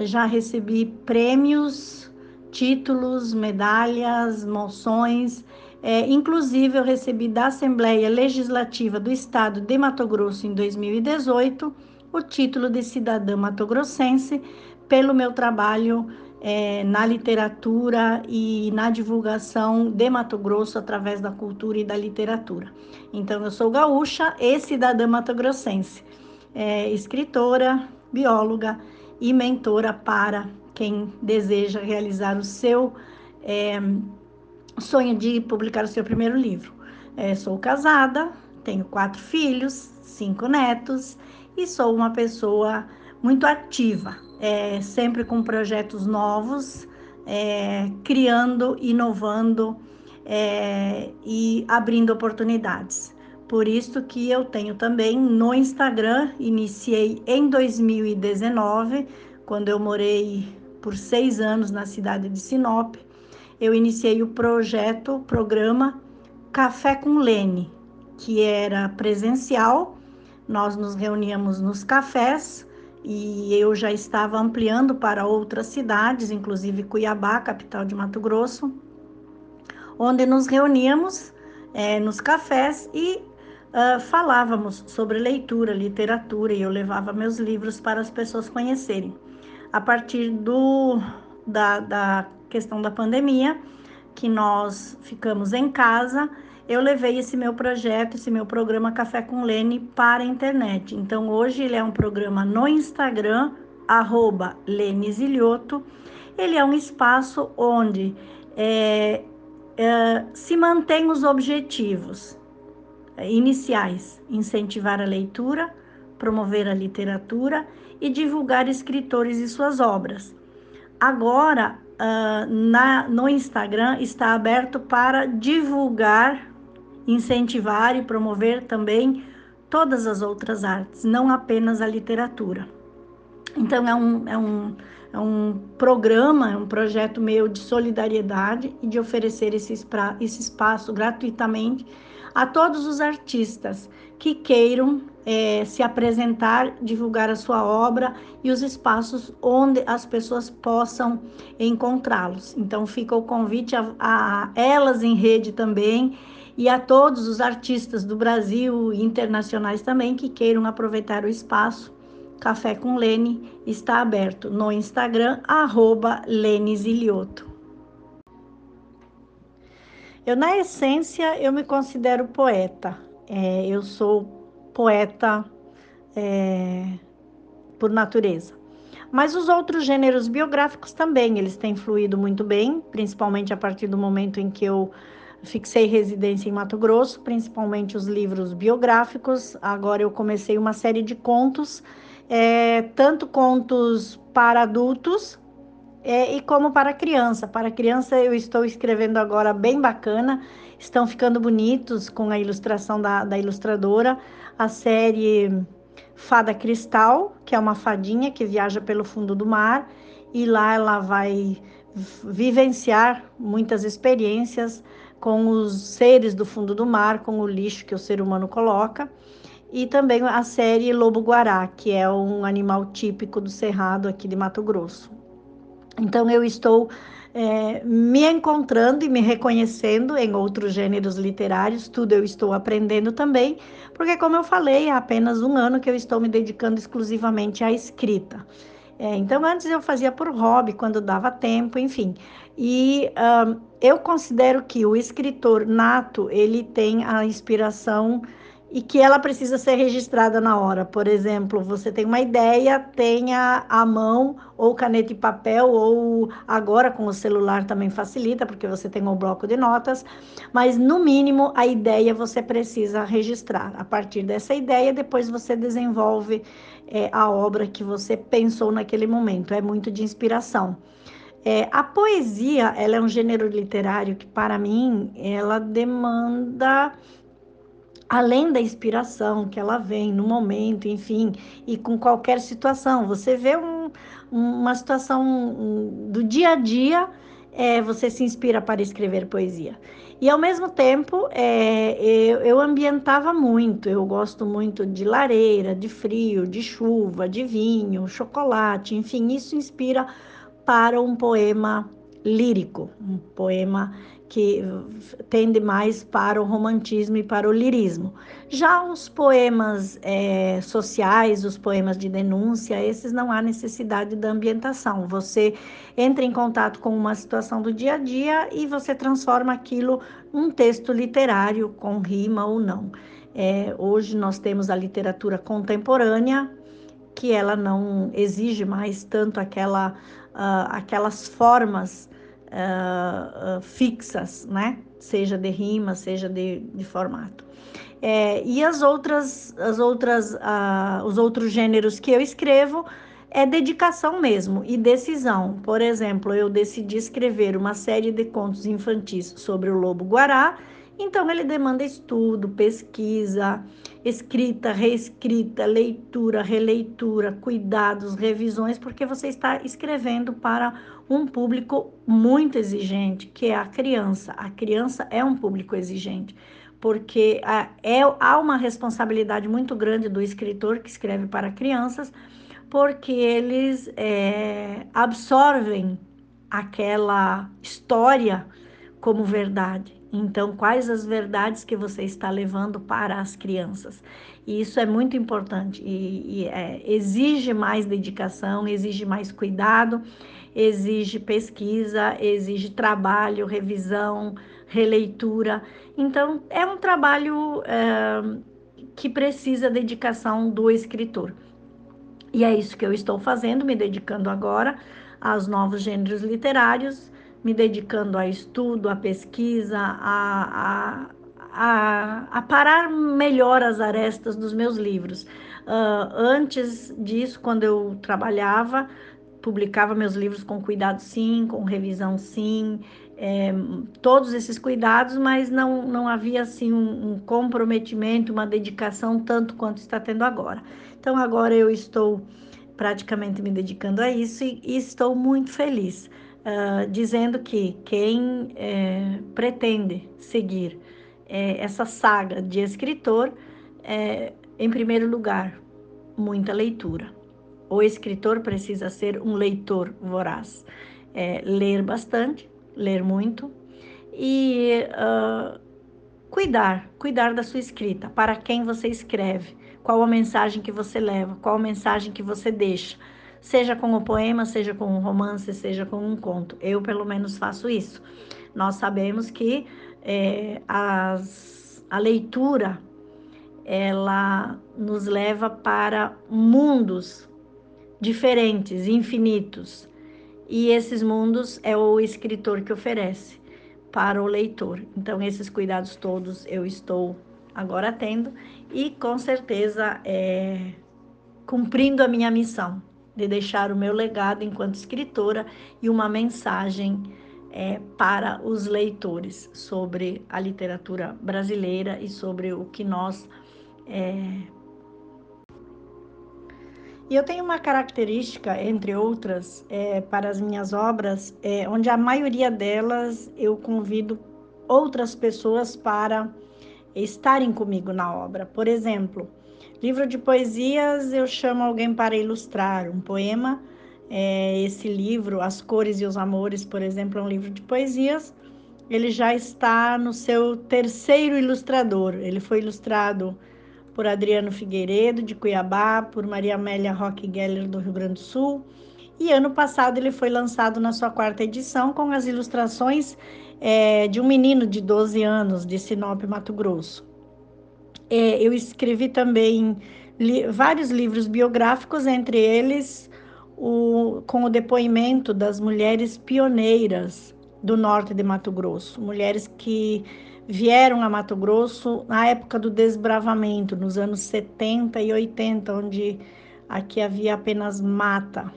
já recebi prêmios, títulos, medalhas, moções é, inclusive, eu recebi da Assembleia Legislativa do Estado de Mato Grosso em 2018 o título de cidadã matogrossense pelo meu trabalho é, na literatura e na divulgação de Mato Grosso através da cultura e da literatura. Então, eu sou gaúcha e cidadã matogrossense, é, escritora, bióloga e mentora para quem deseja realizar o seu. É, sonho de publicar o seu primeiro livro. É, sou casada, tenho quatro filhos, cinco netos e sou uma pessoa muito ativa, é, sempre com projetos novos, é, criando, inovando é, e abrindo oportunidades. Por isso que eu tenho também no Instagram, iniciei em 2019, quando eu morei por seis anos na cidade de Sinop, eu iniciei o projeto, o programa Café com Lene, que era presencial. Nós nos reuníamos nos cafés e eu já estava ampliando para outras cidades, inclusive Cuiabá, capital de Mato Grosso, onde nos reuníamos é, nos cafés e uh, falávamos sobre leitura, literatura e eu levava meus livros para as pessoas conhecerem. A partir do, da, da questão da pandemia, que nós ficamos em casa, eu levei esse meu projeto, esse meu programa Café com Lene para a internet. Então hoje ele é um programa no Instagram, arroba Lenizilhoto. Ele é um espaço onde é, é, se mantém os objetivos iniciais: incentivar a leitura, promover a literatura e divulgar escritores e suas obras. Agora, uh, na, no Instagram está aberto para divulgar incentivar e promover também todas as outras artes, não apenas a literatura. Então, é um, é um, é um programa, é um projeto meu de solidariedade e de oferecer esse, esse espaço gratuitamente a todos os artistas que queiram é, se apresentar, divulgar a sua obra e os espaços onde as pessoas possam encontrá-los. Então, fica o convite a, a elas em rede também e a todos os artistas do Brasil e internacionais também que queiram aproveitar o espaço. Café com Lene está aberto no Instagram, arroba. Eu, na essência, eu me considero poeta. É, eu sou poeta é, por natureza. Mas os outros gêneros biográficos também, eles têm fluído muito bem, principalmente a partir do momento em que eu Fixei residência em Mato Grosso, principalmente os livros biográficos. Agora eu comecei uma série de contos, é, tanto contos para adultos é, e como para criança. Para criança eu estou escrevendo agora bem bacana, estão ficando bonitos com a ilustração da, da ilustradora. A série Fada Cristal, que é uma fadinha que viaja pelo fundo do mar e lá ela vai vivenciar muitas experiências com os seres do fundo do mar, com o lixo que o ser humano coloca, e também a série Lobo Guará, que é um animal típico do Cerrado aqui de Mato Grosso. Então eu estou é, me encontrando e me reconhecendo em outros gêneros literários, tudo eu estou aprendendo também, porque, como eu falei, há apenas um ano que eu estou me dedicando exclusivamente à escrita. É, então, antes eu fazia por hobby, quando dava tempo, enfim. E um, eu considero que o escritor nato, ele tem a inspiração e que ela precisa ser registrada na hora. Por exemplo, você tem uma ideia, tenha a mão ou caneta e papel, ou agora com o celular também facilita, porque você tem um bloco de notas, mas no mínimo a ideia você precisa registrar. A partir dessa ideia, depois você desenvolve é, a obra que você pensou naquele momento. É muito de inspiração. É, a poesia, ela é um gênero literário que, para mim, ela demanda, além da inspiração que ela vem no momento, enfim, e com qualquer situação. Você vê um, uma situação do dia a dia, é, você se inspira para escrever poesia. E ao mesmo tempo, é, eu, eu ambientava muito. Eu gosto muito de lareira, de frio, de chuva, de vinho, chocolate, enfim, isso inspira para um poema lírico, um poema que tende mais para o romantismo e para o lirismo. Já os poemas é, sociais, os poemas de denúncia, esses não há necessidade da ambientação. Você entra em contato com uma situação do dia a dia e você transforma aquilo num texto literário, com rima ou não. É, hoje nós temos a literatura contemporânea, que ela não exige mais tanto aquela uh, aquelas formas uh, uh, fixas, né? Seja de rima, seja de, de formato. É, e as outras, as outras, os outros gêneros que eu escrevo é dedicação mesmo e decisão. Por exemplo, eu decidi escrever uma série de contos infantis sobre o lobo guará Então, ele demanda estudo, pesquisa, escrita, reescrita, leitura, releitura, cuidados, revisões, porque você está escrevendo para um público muito exigente, que é a criança. A criança é um público exigente, porque é, há uma responsabilidade muito grande do escritor que escreve para crianças, porque eles é, absorvem aquela história como verdade. Então, quais as verdades que você está levando para as crianças? E isso é muito importante e, e é, exige mais dedicação, exige mais cuidado, exige pesquisa, exige trabalho, revisão, releitura. Então, é um trabalho é, que precisa dedicação do escritor. E é isso que eu estou fazendo, me dedicando agora aos novos gêneros literários me dedicando a estudo, a pesquisa, a, a, a, a parar melhor as arestas dos meus livros. Uh, antes disso, quando eu trabalhava, publicava meus livros com cuidado sim, com revisão sim, é, todos esses cuidados, mas não, não havia assim um, um, comprometimento, uma dedicação tanto quanto está tendo agora. Então agora eu estou praticamente me dedicando a isso e, e estou muito feliz uh, dizendo que quem é, pretende seguir é, essa saga de escritor, é, em primeiro lugar, muita leitura. O escritor precisa ser um leitor voraz, é, ler bastante, ler muito e uh, cuidar, cuidar da sua escrita, para quem você escreve, qual a mensagem que você leva, qual a mensagem que você deixa seja com o poema, seja com um romance, seja com um conto. Eu, pelo menos, faço isso. Nós sabemos que é, as, a leitura ela nos leva para mundos diferentes, infinitos. E esses mundos é o escritor que oferece para o leitor. Então, esses cuidados todos eu estou agora tendo e com certeza é, cumprindo a minha missão de deixar o meu legado enquanto escritora e uma mensagem é, para os leitores sobre a literatura brasileira e sobre o que nós. É... E eu tenho uma característica, entre outras, é, para as minhas obras, é, onde a maioria delas eu convido outras pessoas para estarem comigo na obra. Por exemplo, Livro de poesias, eu chamo alguém para ilustrar um poema. É, esse livro, As Cores e os Amores, por exemplo, é um livro de poesias. Ele já está no seu terceiro ilustrador. Ele foi ilustrado por Adriano Figueiredo, de Cuiabá, por Maria Amélia Roque Geller, do Rio Grande do Sul. E ano passado ele foi lançado na sua quarta edição com as ilustrações é, de um menino de 12 anos, de Sinop, Mato Grosso. É, eu escrevi também li, vários livros biográficos, entre eles o, com o depoimento das mulheres pioneiras do norte de Mato Grosso, mulheres que vieram a Mato Grosso na época do desbravamento, nos anos 70 e 80, onde aqui havia apenas mata.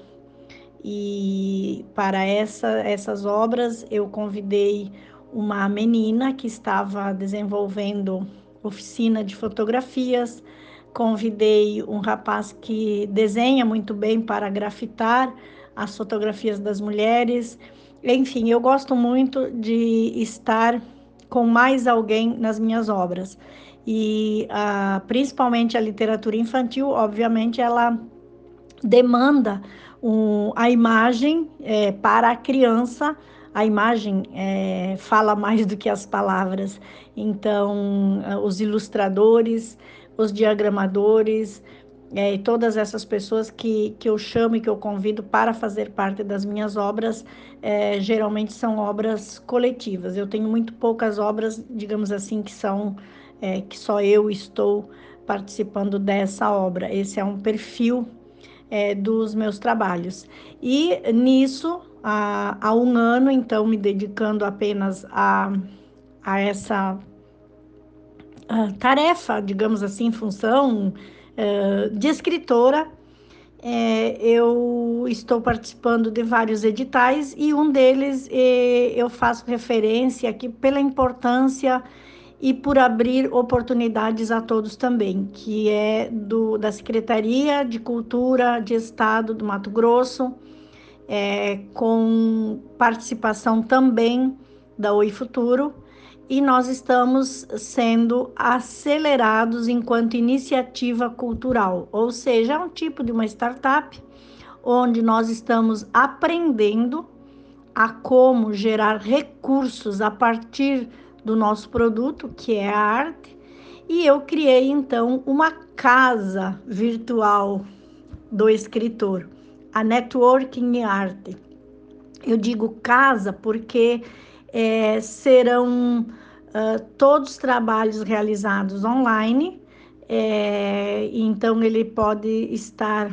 E para essa, essas obras eu convidei uma menina que estava desenvolvendo oficina de fotografias. Convidei um rapaz que desenha muito bem para grafitar as fotografias das mulheres. Enfim, eu gosto muito de estar com mais alguém nas minhas obras. E ah, principalmente a literatura infantil, obviamente, ela demanda um, a imagem é, para a criança a imagem é, fala mais do que as palavras. Então, os ilustradores, os diagramadores, é, todas essas pessoas que, que eu chamo e que eu convido para fazer parte das minhas obras, é, geralmente são obras coletivas. Eu tenho muito poucas obras, digamos assim, que são é, que só eu estou participando dessa obra. Esse é um perfil é, dos meus trabalhos. E nisso há, há um ano, então, me dedicando apenas a, a essa tarefa, digamos assim, função de escritora. É, eu estou participando de vários editais e um deles é, eu faço referência aqui pela importância e por abrir oportunidades a todos também, que é do, da Secretaria de Cultura de Estado do Mato Grosso, é, com participação também da Oi Futuro, e nós estamos sendo acelerados enquanto iniciativa cultural, ou seja, é um tipo de uma startup onde nós estamos aprendendo a como gerar recursos a partir do nosso produto, que é a arte, e eu criei então uma casa virtual do escritor, a Networking Arte. Eu digo casa porque é, serão uh, todos trabalhos realizados online, é, então ele pode estar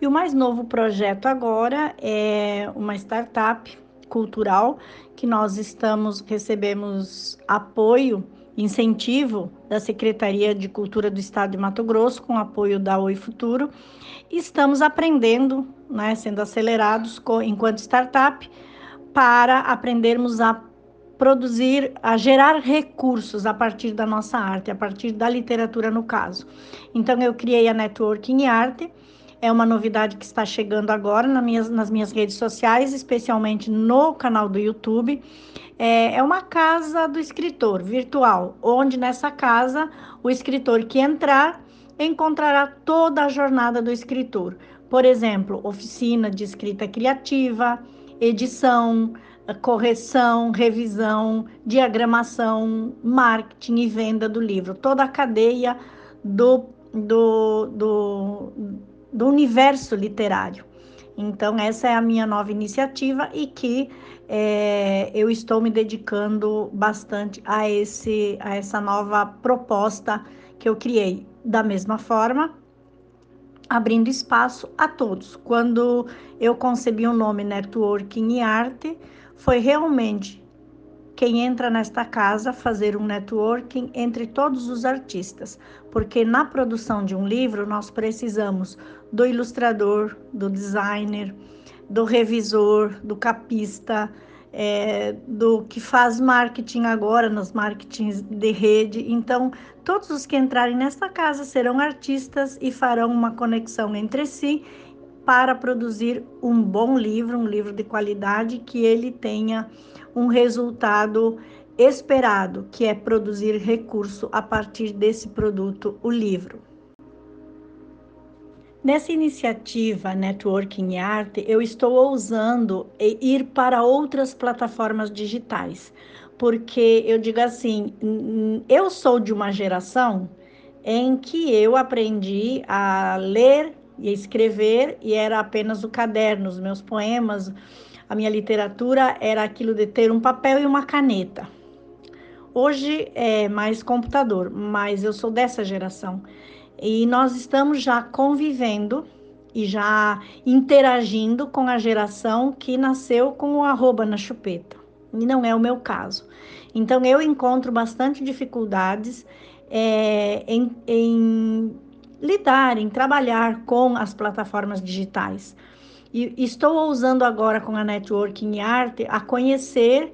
e o mais novo projeto agora é uma startup cultural que nós estamos recebemos apoio, incentivo da Secretaria de Cultura do Estado de Mato Grosso com apoio da Oi Futuro. Estamos aprendendo, né, sendo acelerados enquanto startup para aprendermos a produzir, a gerar recursos a partir da nossa arte, a partir da literatura no caso. Então eu criei a Networking Arte é uma novidade que está chegando agora nas minhas, nas minhas redes sociais, especialmente no canal do YouTube. É, é uma casa do escritor virtual, onde nessa casa o escritor que entrar encontrará toda a jornada do escritor. Por exemplo, oficina de escrita criativa, edição, correção, revisão, diagramação, marketing e venda do livro, toda a cadeia do, do, do, do universo literário. Então, essa é a minha nova iniciativa e que é, eu estou me dedicando bastante a, esse, a essa nova proposta que eu criei. Da mesma forma, abrindo espaço a todos. Quando eu concebi o nome Networking e Arte, foi realmente quem entra nesta casa fazer um networking entre todos os artistas, porque na produção de um livro nós precisamos do ilustrador, do designer, do revisor, do capista, é, do que faz marketing agora nos marketings de rede. Então, todos os que entrarem nesta casa serão artistas e farão uma conexão entre si para produzir um bom livro, um livro de qualidade que ele tenha um resultado esperado, que é produzir recurso a partir desse produto, o livro. Nessa iniciativa Networking Art, eu estou ousando ir para outras plataformas digitais, porque eu digo assim, eu sou de uma geração em que eu aprendi a ler e escrever e era apenas o caderno, os meus poemas, a minha literatura era aquilo de ter um papel e uma caneta. Hoje é mais computador, mas eu sou dessa geração. E nós estamos já convivendo e já interagindo com a geração que nasceu com o arroba na chupeta. E não é o meu caso. Então eu encontro bastante dificuldades é, em, em lidar, em trabalhar com as plataformas digitais. E estou ousando agora com a Networking Art a conhecer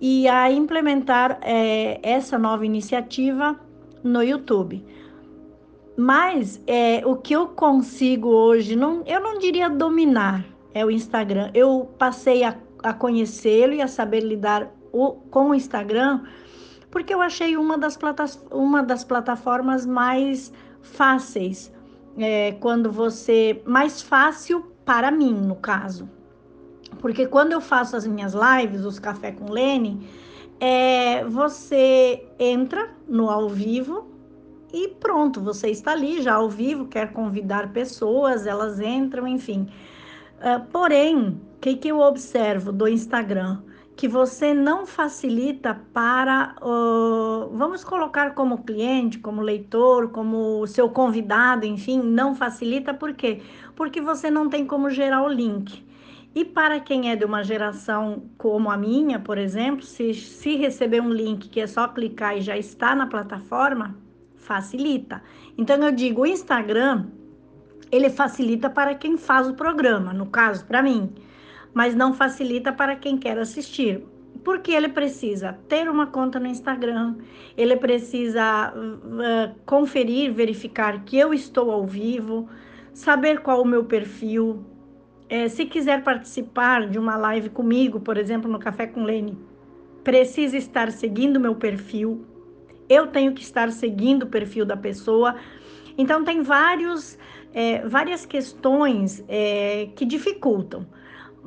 e a implementar é, essa nova iniciativa no YouTube. Mas é, o que eu consigo hoje, não, eu não diria dominar, é o Instagram. Eu passei a, a conhecê-lo e a saber lidar o, com o Instagram, porque eu achei uma das, platas, uma das plataformas mais fáceis. É, quando você. mais fácil para mim, no caso. Porque quando eu faço as minhas lives, os Café com Lene, é, você entra no ao vivo e pronto, você está ali já ao vivo, quer convidar pessoas, elas entram, enfim. Uh, porém, o que, que eu observo do Instagram? Que você não facilita para, uh, vamos colocar como cliente, como leitor, como seu convidado, enfim, não facilita, por quê? porque você não tem como gerar o link. E para quem é de uma geração como a minha, por exemplo, se, se receber um link que é só clicar e já está na plataforma, facilita. Então eu digo, o Instagram, ele facilita para quem faz o programa, no caso, para mim, mas não facilita para quem quer assistir. Porque ele precisa ter uma conta no Instagram, ele precisa uh, conferir, verificar que eu estou ao vivo, saber qual o meu perfil. É, se quiser participar de uma live comigo, por exemplo, no Café com Lene, precisa estar seguindo meu perfil. Eu tenho que estar seguindo o perfil da pessoa. Então, tem vários, é, várias questões é, que dificultam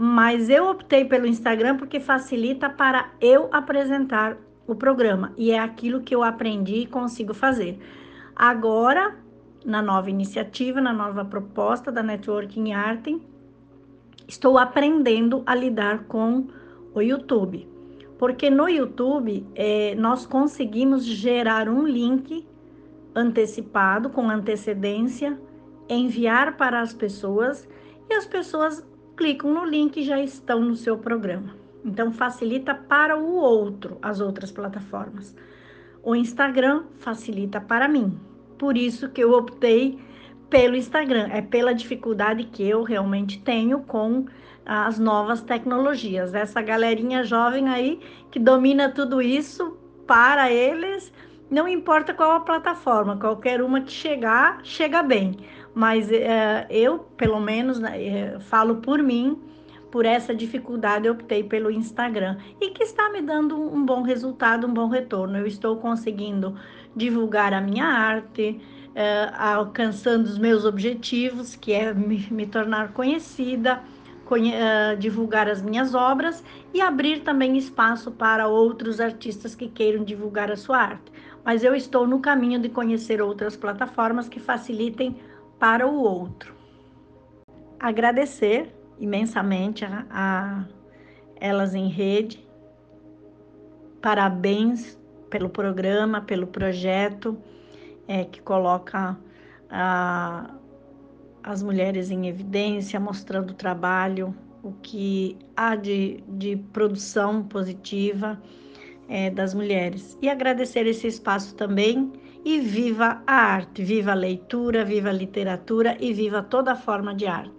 mas eu optei pelo Instagram porque facilita para eu apresentar o programa e é aquilo que eu aprendi e consigo fazer. Agora, na nova iniciativa, na nova proposta da Networking Art, estou aprendendo a lidar com o YouTube. Porque no YouTube é, nós conseguimos gerar um link antecipado, com antecedência, enviar para as pessoas e as pessoas clicam no link e já estão no seu programa. Então facilita para o outro as outras plataformas. O Instagram facilita para mim. Por isso que eu optei pelo Instagram, é pela dificuldade que eu realmente tenho com as novas tecnologias. Essa galerinha jovem aí que domina tudo isso, para eles, não importa qual a plataforma, qualquer uma que chegar, chega bem mas é, eu, pelo menos, é, falo por mim, por essa dificuldade eu optei pelo Instagram e que está me dando um bom resultado, um bom retorno. Eu estou conseguindo divulgar a minha arte, é, alcançando os meus objetivos, que é me, me tornar conhecida, conhe divulgar as minhas obras e abrir também espaço para outros artistas que queiram divulgar a sua arte. Mas eu estou no caminho de conhecer outras plataformas que facilitem para o outro. Agradecer imensamente a, a Elas em Rede. Parabéns pelo programa, pelo projeto é, que coloca a, as mulheres em evidência, mostrando o trabalho, o que há de, de produção positiva é, das mulheres. E agradecer esse espaço também e viva a arte, viva a leitura, viva a literatura e viva toda forma de arte.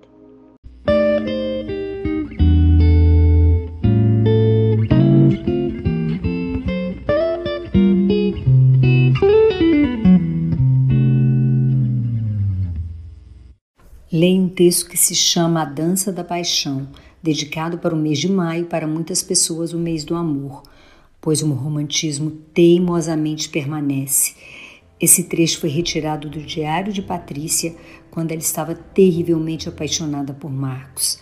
Leio um texto que se chama A Dança da Paixão, dedicado para o mês de maio, para muitas pessoas o mês do amor, pois o romantismo teimosamente permanece esse trecho foi retirado do diário de Patrícia quando ela estava terrivelmente apaixonada por Marcos.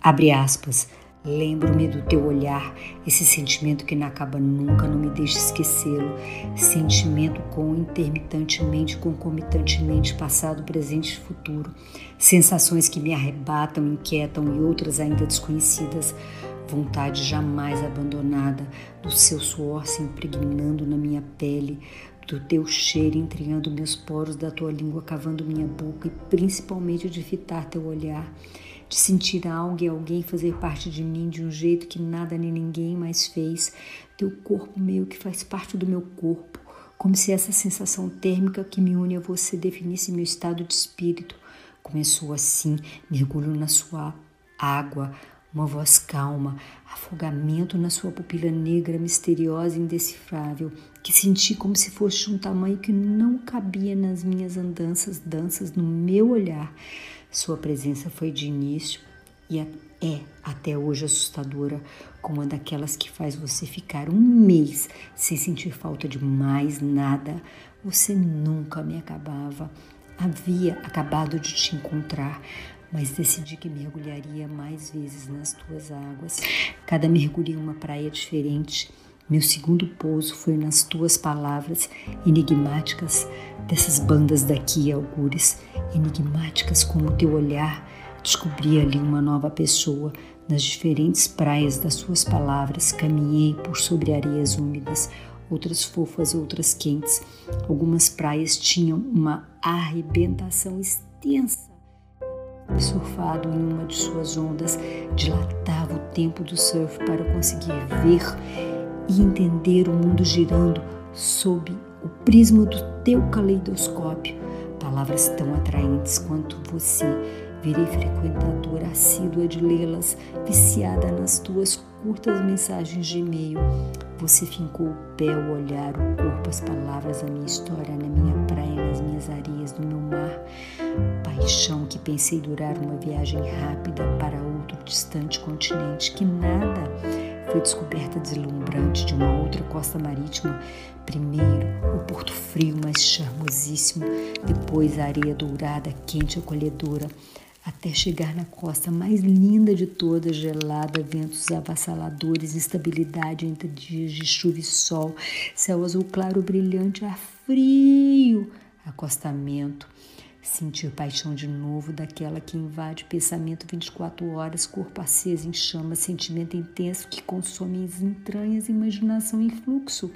Abre aspas. Lembro-me do teu olhar, esse sentimento que não acaba nunca, não me deixa esquecê-lo. Sentimento com intermitantemente, concomitantemente, passado, presente e futuro. Sensações que me arrebatam, inquietam e outras ainda desconhecidas. Vontade jamais abandonada, do seu suor se impregnando na minha pele, do teu cheiro entranhando meus poros, da tua língua cavando minha boca e principalmente de fitar teu olhar de sentir algo e alguém fazer parte de mim de um jeito que nada nem ninguém mais fez, teu corpo meu que faz parte do meu corpo, como se essa sensação térmica que me une a você definisse meu estado de espírito. Começou assim, mergulho na sua água, uma voz calma, afogamento na sua pupila negra, misteriosa e indecifrável, que senti como se fosse um tamanho que não cabia nas minhas andanças, danças, no meu olhar. Sua presença foi de início e é até hoje assustadora, como uma daquelas que faz você ficar um mês sem sentir falta de mais nada. Você nunca me acabava. Havia acabado de te encontrar, mas decidi que mergulharia mais vezes nas tuas águas. Cada mergulho em uma praia diferente. Meu segundo pouso foi nas tuas palavras enigmáticas dessas bandas daqui, algures enigmáticas como o teu olhar. Descobri ali uma nova pessoa nas diferentes praias das suas palavras. Caminhei por sobre areias úmidas, outras fofas, outras quentes. Algumas praias tinham uma arrebentação extensa. Surfado em uma de suas ondas, dilatava o tempo do surf para conseguir ver e entender o mundo girando sob o prisma do teu caleidoscópio, palavras tão atraentes quanto você. Virei frequentadora assídua de lê-las, viciada nas tuas curtas mensagens de e-mail. Você fincou o pé, o olhar, o corpo, as palavras, a minha história, na minha praia, nas minhas areias, no meu mar. Paixão que pensei durar uma viagem rápida para outro distante continente, que nada foi descoberta deslumbrante de uma outra costa marítima. Primeiro, o porto frio, mas charmosíssimo, depois a areia dourada, quente e acolhedora. Até chegar na costa mais linda de todas, gelada, ventos avassaladores, instabilidade entre dias de chuva e sol, céu azul claro brilhante, ar frio, acostamento, sentir paixão de novo daquela que invade pensamento 24 horas, corpo aceso em chama, sentimento intenso que consome as entranhas, imaginação em fluxo.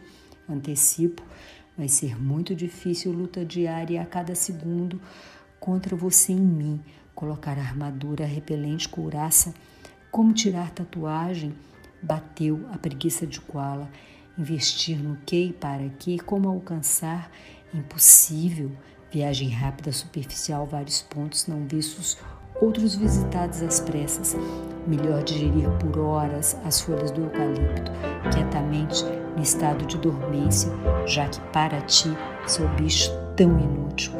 Antecipo, vai ser muito difícil luta diária a cada segundo contra você em mim. Colocar armadura repelente couraça, como tirar tatuagem, bateu a preguiça de koala, investir no que e para que, como alcançar, impossível, viagem rápida, superficial, vários pontos não vistos, outros visitados às pressas, melhor digerir por horas as folhas do eucalipto, quietamente no estado de dormência, já que para ti sou bicho tão inútil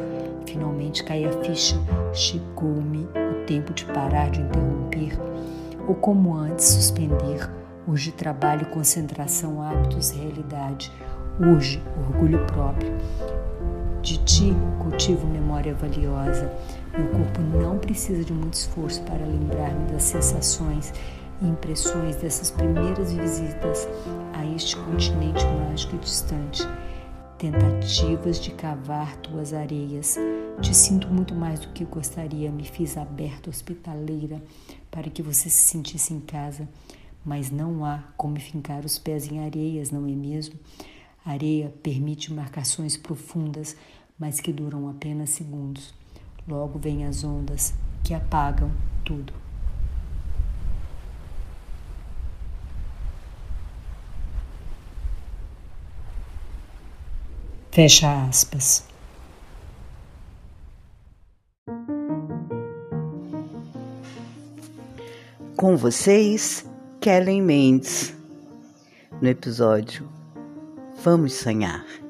finalmente cai a ficha, chegou-me o tempo de parar de interromper, ou como antes, suspender. Urge trabalho, concentração, hábitos, realidade. Urge orgulho próprio. De ti cultivo memória valiosa. Meu corpo não precisa de muito esforço para lembrar-me das sensações e impressões dessas primeiras visitas a este continente mágico e distante tentativas de cavar tuas areias. Te sinto muito mais do que gostaria, me fiz aberta, hospitaleira, para que você se sentisse em casa. Mas não há como fincar os pés em areias, não é mesmo? areia permite marcações profundas, mas que duram apenas segundos. Logo vêm as ondas que apagam tudo. Fecha aspas. Com vocês, Kellen Mendes, no episódio Vamos Sonhar.